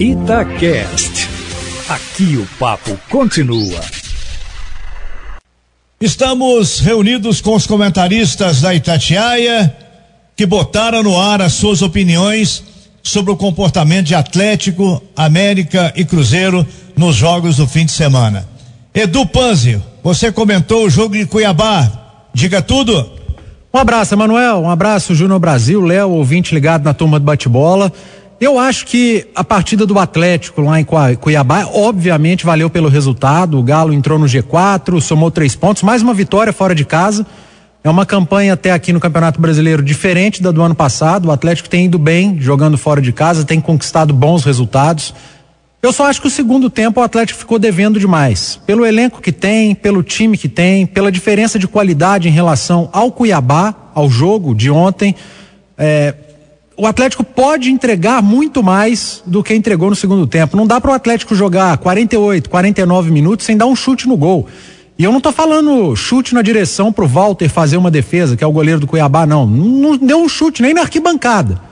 Itacast. Aqui o papo continua. Estamos reunidos com os comentaristas da Itatiaia que botaram no ar as suas opiniões sobre o comportamento de Atlético, América e Cruzeiro nos jogos do fim de semana. Edu Panzio, você comentou o jogo de Cuiabá. Diga tudo. Um abraço, Emanuel. Um abraço, Júnior Brasil, Léo, ouvinte ligado na turma do bate-bola. Eu acho que a partida do Atlético lá em Cuiabá, obviamente, valeu pelo resultado. O Galo entrou no G4, somou três pontos, mais uma vitória fora de casa. É uma campanha até aqui no Campeonato Brasileiro diferente da do ano passado. O Atlético tem ido bem jogando fora de casa, tem conquistado bons resultados. Eu só acho que o segundo tempo o Atlético ficou devendo demais. Pelo elenco que tem, pelo time que tem, pela diferença de qualidade em relação ao Cuiabá, ao jogo de ontem. É, o Atlético pode entregar muito mais do que entregou no segundo tempo. Não dá para o Atlético jogar 48, 49 minutos sem dar um chute no gol. E eu não estou falando chute na direção para o Walter fazer uma defesa, que é o goleiro do Cuiabá, não. Não deu um chute nem na arquibancada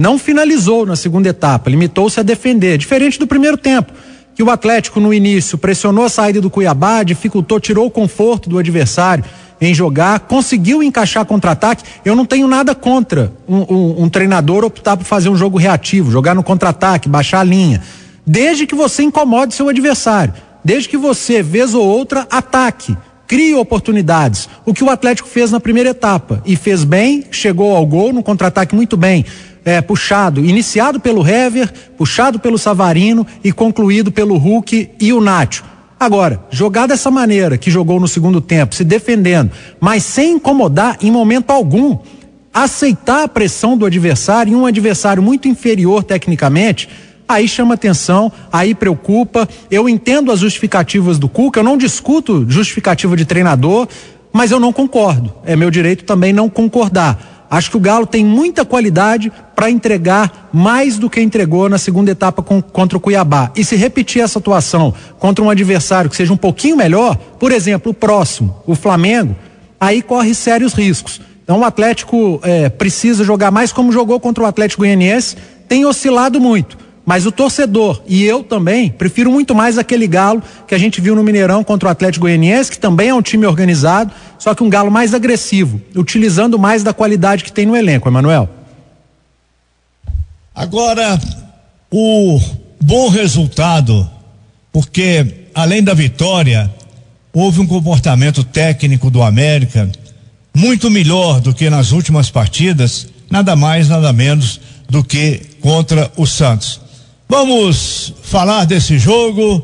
não finalizou na segunda etapa, limitou-se a defender, diferente do primeiro tempo, que o Atlético no início pressionou a saída do Cuiabá, dificultou, tirou o conforto do adversário em jogar, conseguiu encaixar contra-ataque. Eu não tenho nada contra um, um, um treinador optar por fazer um jogo reativo, jogar no contra-ataque, baixar a linha, desde que você incomode seu adversário, desde que você, vez ou outra, ataque crie oportunidades. O que o Atlético fez na primeira etapa e fez bem, chegou ao gol no contra-ataque muito bem é, puxado, iniciado pelo Hever, puxado pelo Savarino e concluído pelo Hulk e o Nacho. Agora, jogar dessa maneira que jogou no segundo tempo, se defendendo, mas sem incomodar em momento algum, aceitar a pressão do adversário e um adversário muito inferior tecnicamente, aí chama atenção, aí preocupa. Eu entendo as justificativas do Cuca, eu não discuto justificativa de treinador, mas eu não concordo. É meu direito também não concordar. Acho que o Galo tem muita qualidade para entregar mais do que entregou na segunda etapa com, contra o Cuiabá. E se repetir essa atuação contra um adversário que seja um pouquinho melhor, por exemplo, o próximo, o Flamengo, aí corre sérios riscos. Então o Atlético é, precisa jogar mais como jogou contra o Atlético Goianiense, tem oscilado muito. Mas o torcedor e eu também prefiro muito mais aquele Galo que a gente viu no Mineirão contra o Atlético Goianiense, que também é um time organizado, só que um Galo mais agressivo, utilizando mais da qualidade que tem no elenco, Emanuel. Agora, o bom resultado, porque além da vitória, houve um comportamento técnico do América muito melhor do que nas últimas partidas, nada mais, nada menos do que contra o Santos. Vamos falar desse jogo.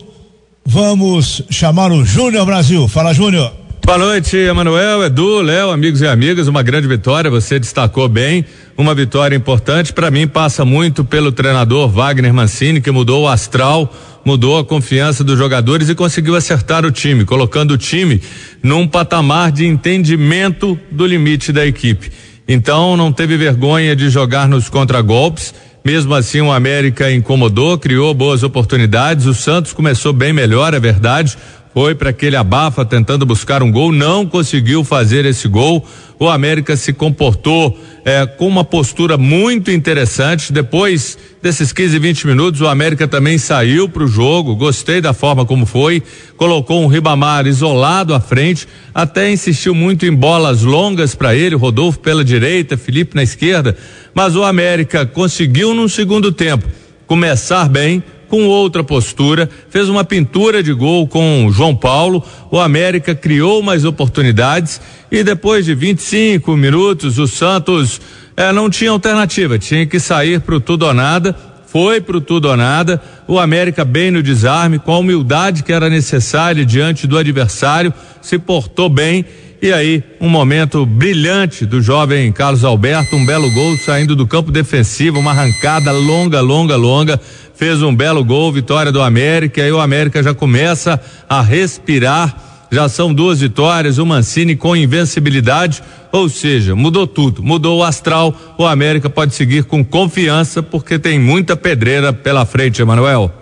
Vamos chamar o Júnior Brasil. Fala, Júnior. Boa noite, Emanuel, Edu, Léo, amigos e amigas. Uma grande vitória, você destacou bem. Uma vitória importante. Para mim, passa muito pelo treinador Wagner Mancini, que mudou o astral, mudou a confiança dos jogadores e conseguiu acertar o time, colocando o time num patamar de entendimento do limite da equipe. Então, não teve vergonha de jogar nos contragolpes mesmo assim, o América incomodou, criou boas oportunidades. O Santos começou bem melhor, é verdade. Foi para aquele abafa tentando buscar um gol, não conseguiu fazer esse gol. O América se comportou é, com uma postura muito interessante. Depois desses 15, 20 minutos, o América também saiu para o jogo. Gostei da forma como foi. Colocou um Ribamar isolado à frente, até insistiu muito em bolas longas para ele. Rodolfo pela direita, Felipe na esquerda. Mas o América conseguiu, num segundo tempo, começar bem com outra postura, fez uma pintura de gol com João Paulo. O América criou mais oportunidades e depois de 25 minutos o Santos eh, não tinha alternativa, tinha que sair para o tudo ou nada. Foi para o tudo ou nada. O América bem no desarme, com a humildade que era necessária diante do adversário, se portou bem e aí, um momento brilhante do jovem Carlos Alberto, um belo gol saindo do campo defensivo, uma arrancada longa, longa, longa fez um belo gol, vitória do América, e o América já começa a respirar. Já são duas vitórias, o Mancini com invencibilidade, ou seja, mudou tudo, mudou o astral. O América pode seguir com confiança, porque tem muita pedreira pela frente, Emanuel.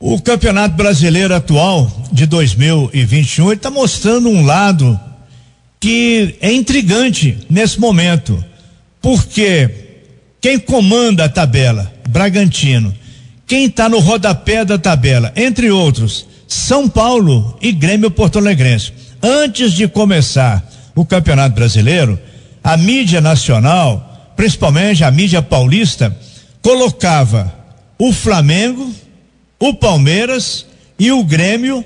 O Campeonato Brasileiro atual de 2021 está mostrando um lado que é intrigante nesse momento, porque quem comanda a tabela, Bragantino, quem está no rodapé da tabela, entre outros, São Paulo e Grêmio Porto Alegrense. Antes de começar o Campeonato Brasileiro, a mídia nacional, principalmente a mídia paulista, colocava o Flamengo, o Palmeiras e o Grêmio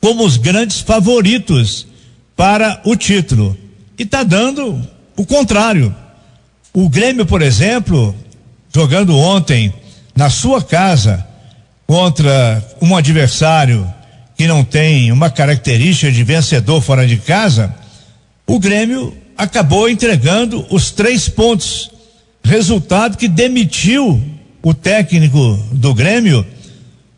como os grandes favoritos para o título. E está dando o contrário. O Grêmio, por exemplo, jogando ontem na sua casa contra um adversário que não tem uma característica de vencedor fora de casa, o Grêmio acabou entregando os três pontos. Resultado que demitiu o técnico do Grêmio,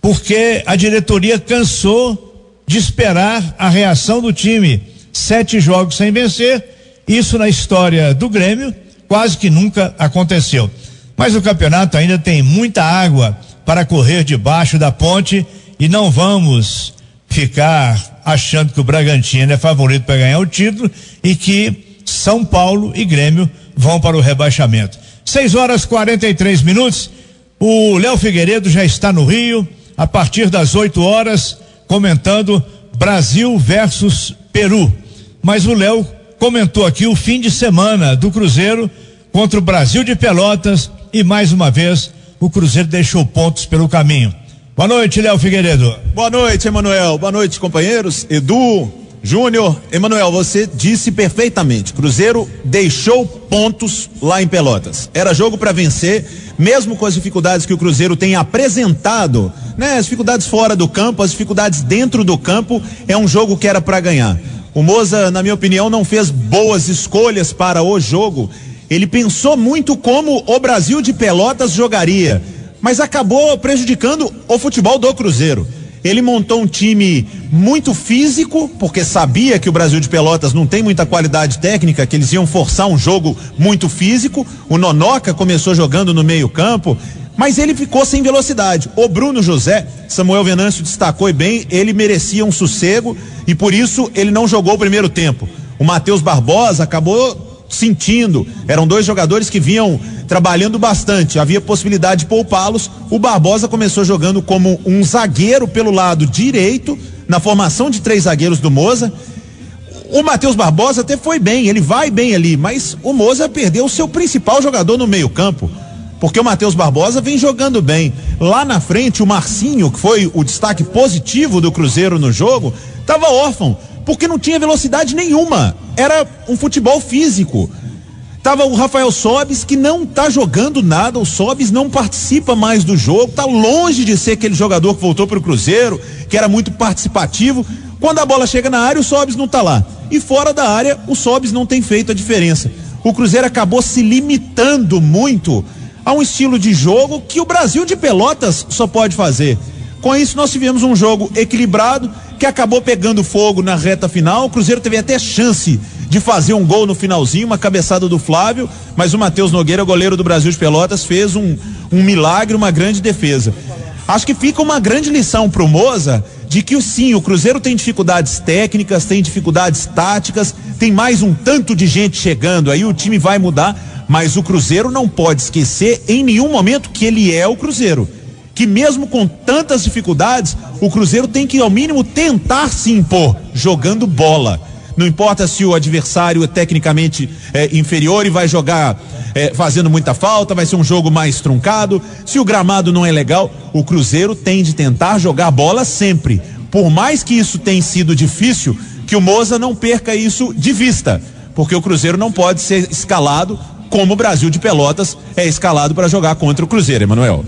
porque a diretoria cansou de esperar a reação do time. Sete jogos sem vencer, isso na história do Grêmio quase que nunca aconteceu. Mas o campeonato ainda tem muita água para correr debaixo da ponte e não vamos ficar achando que o Bragantino é favorito para ganhar o título e que São Paulo e Grêmio vão para o rebaixamento. 6 horas 43 minutos. O Léo Figueiredo já está no Rio a partir das 8 horas comentando Brasil versus Peru. Mas o Léo comentou aqui o fim de semana do Cruzeiro contra o Brasil de Pelotas e mais uma vez o Cruzeiro deixou pontos pelo caminho. Boa noite, Léo Figueiredo. Boa noite, Emanuel. Boa noite, companheiros. Edu, Júnior, Emanuel, você disse perfeitamente. Cruzeiro deixou pontos lá em Pelotas. Era jogo para vencer, mesmo com as dificuldades que o Cruzeiro tem apresentado, né? As dificuldades fora do campo, as dificuldades dentro do campo, é um jogo que era para ganhar. O Moza, na minha opinião, não fez boas escolhas para o jogo. Ele pensou muito como o Brasil de Pelotas jogaria, mas acabou prejudicando o futebol do Cruzeiro. Ele montou um time muito físico, porque sabia que o Brasil de Pelotas não tem muita qualidade técnica, que eles iam forçar um jogo muito físico. O Nonoca começou jogando no meio-campo, mas ele ficou sem velocidade. O Bruno José, Samuel Venâncio destacou bem, ele merecia um sossego e por isso ele não jogou o primeiro tempo. O Matheus Barbosa acabou sentindo, eram dois jogadores que vinham trabalhando bastante, havia possibilidade de poupá-los. O Barbosa começou jogando como um zagueiro pelo lado direito, na formação de três zagueiros do Moza. O Matheus Barbosa até foi bem, ele vai bem ali, mas o Moza perdeu o seu principal jogador no meio-campo porque o Matheus Barbosa vem jogando bem. Lá na frente, o Marcinho, que foi o destaque positivo do Cruzeiro no jogo, estava órfão, porque não tinha velocidade nenhuma. Era um futebol físico. Tava o Rafael Sobis, que não tá jogando nada, o Sobis não participa mais do jogo, tá longe de ser aquele jogador que voltou para o Cruzeiro, que era muito participativo. Quando a bola chega na área, o Sobis não tá lá. E fora da área, o Sobis não tem feito a diferença. O Cruzeiro acabou se limitando muito a um estilo de jogo que o Brasil de Pelotas só pode fazer. Com isso, nós tivemos um jogo equilibrado que acabou pegando fogo na reta final. O Cruzeiro teve até chance de fazer um gol no finalzinho, uma cabeçada do Flávio, mas o Matheus Nogueira, goleiro do Brasil de Pelotas, fez um, um milagre, uma grande defesa. Acho que fica uma grande lição para o Moza de que sim, o Cruzeiro tem dificuldades técnicas, tem dificuldades táticas, tem mais um tanto de gente chegando aí, o time vai mudar, mas o Cruzeiro não pode esquecer em nenhum momento que ele é o Cruzeiro. Que mesmo com tantas dificuldades, o Cruzeiro tem que, ao mínimo, tentar se impor, jogando bola. Não importa se o adversário é tecnicamente é, inferior e vai jogar é, fazendo muita falta, vai ser um jogo mais truncado. Se o gramado não é legal, o Cruzeiro tem de tentar jogar bola sempre. Por mais que isso tenha sido difícil, que o Moza não perca isso de vista. Porque o Cruzeiro não pode ser escalado como o Brasil de Pelotas é escalado para jogar contra o Cruzeiro, Emanuel.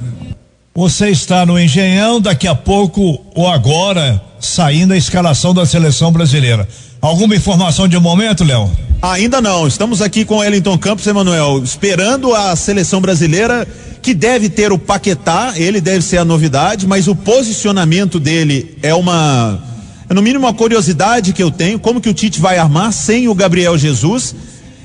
Você está no Engenhão, daqui a pouco ou agora saindo a escalação da seleção brasileira. Alguma informação de momento, Léo? Ainda não. Estamos aqui com Wellington Campos, Emanuel, esperando a seleção brasileira que deve ter o Paquetá, ele deve ser a novidade, mas o posicionamento dele é uma é no mínimo uma curiosidade que eu tenho, como que o Tite vai armar sem o Gabriel Jesus?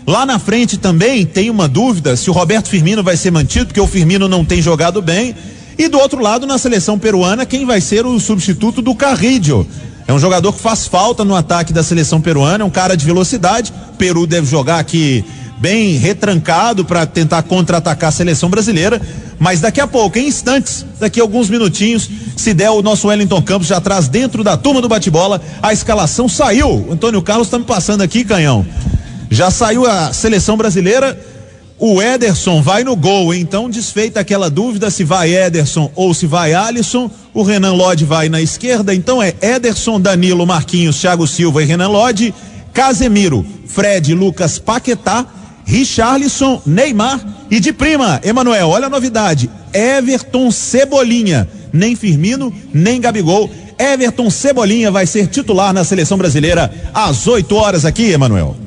Lá na frente também tem uma dúvida se o Roberto Firmino vai ser mantido, porque o Firmino não tem jogado bem. E do outro lado, na seleção peruana, quem vai ser o substituto do Carrillo? É um jogador que faz falta no ataque da seleção peruana, é um cara de velocidade. Peru deve jogar aqui bem retrancado para tentar contra-atacar a seleção brasileira. Mas daqui a pouco, em instantes, daqui a alguns minutinhos, se der o nosso Wellington Campos já traz dentro da turma do bate-bola. A escalação saiu. Antônio Carlos está me passando aqui, canhão. Já saiu a seleção brasileira. O Ederson vai no gol, então desfeita aquela dúvida se vai Ederson ou se vai Alisson. O Renan Lodge vai na esquerda, então é Ederson, Danilo, Marquinhos, Thiago Silva e Renan Lodge, Casemiro, Fred, Lucas, Paquetá, Richarlison, Neymar e de prima, Emanuel, olha a novidade, Everton Cebolinha, nem Firmino, nem Gabigol. Everton Cebolinha vai ser titular na seleção brasileira às 8 horas aqui, Emanuel.